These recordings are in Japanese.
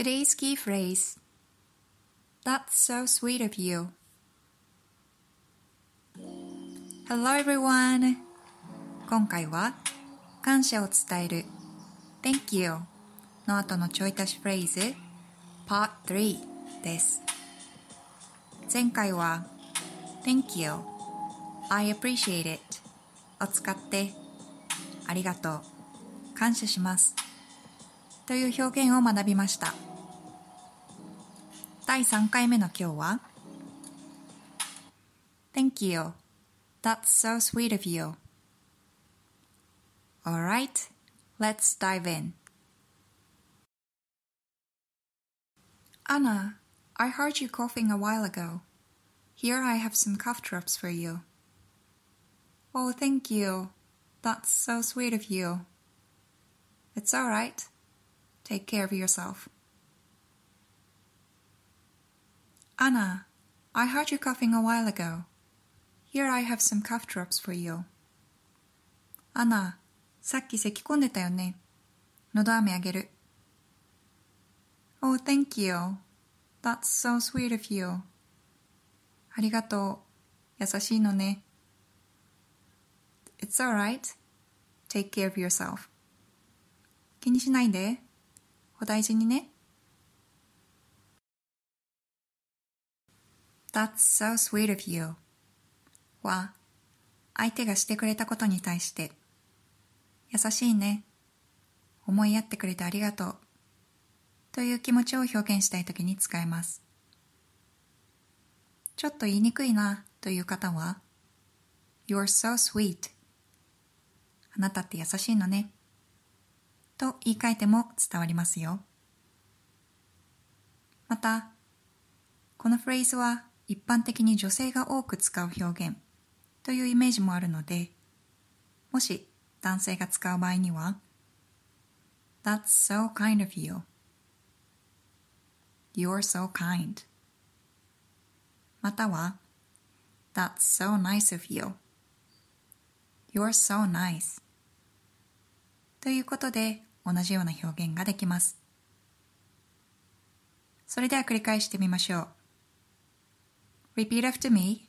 Today's key phrase That's so sweet of you. Hello everyone! 今回は感謝を伝える Thank you の後のちょい足しフレーズ Part 3です前回は Thank you I appreciate it を使ってありがとう感謝しますという表現を学びました第3回目の今日は Thank you That's so sweet of you Alright, let's dive in Anna, I heard you coughing a while ago. Here I have some cough drops for you. Oh, thank you. That's so sweet of you. It's all right. Take care of yourself. Anna, I heard you coughing a while ago. Here I have some cough drops for you. アナ、さっき咳込んでたよね。のど飴あげる。Oh, thank you. That's so sweet of you. ありがとう。優しいのね。It's alright. Take care of yourself. 気にしないで。お大事にね。That's so sweet of you. は、相手がしてくれたことに対して、優しいね。思いやってくれてありがとう。という気持ちを表現したいときに使えます。ちょっと言いにくいなという方は You're so sweet あなたって優しいのねと言い換えても伝わりますよ。また、このフレーズは一般的に女性が多く使う表現というイメージもあるので、もし男性が使う場合には That's so kind of you. You're so kind. または That's so nice of you. You're so nice. ということで同じような表現ができます。それでは繰り返してみましょう。Repeat after me.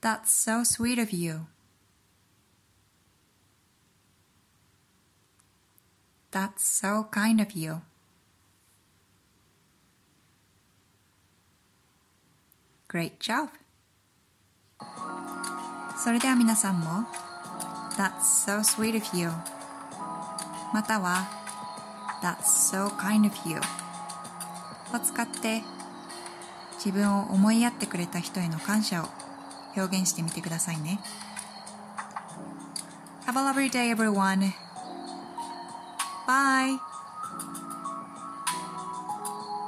That's so sweet of you. That's so kind of you. Great job! それでは皆さんも That's so sweet of you または That's so kind of you を使って自分を思いやってくれた人への感謝を表現してみてくださいね Have a lovely day everyone! Bye!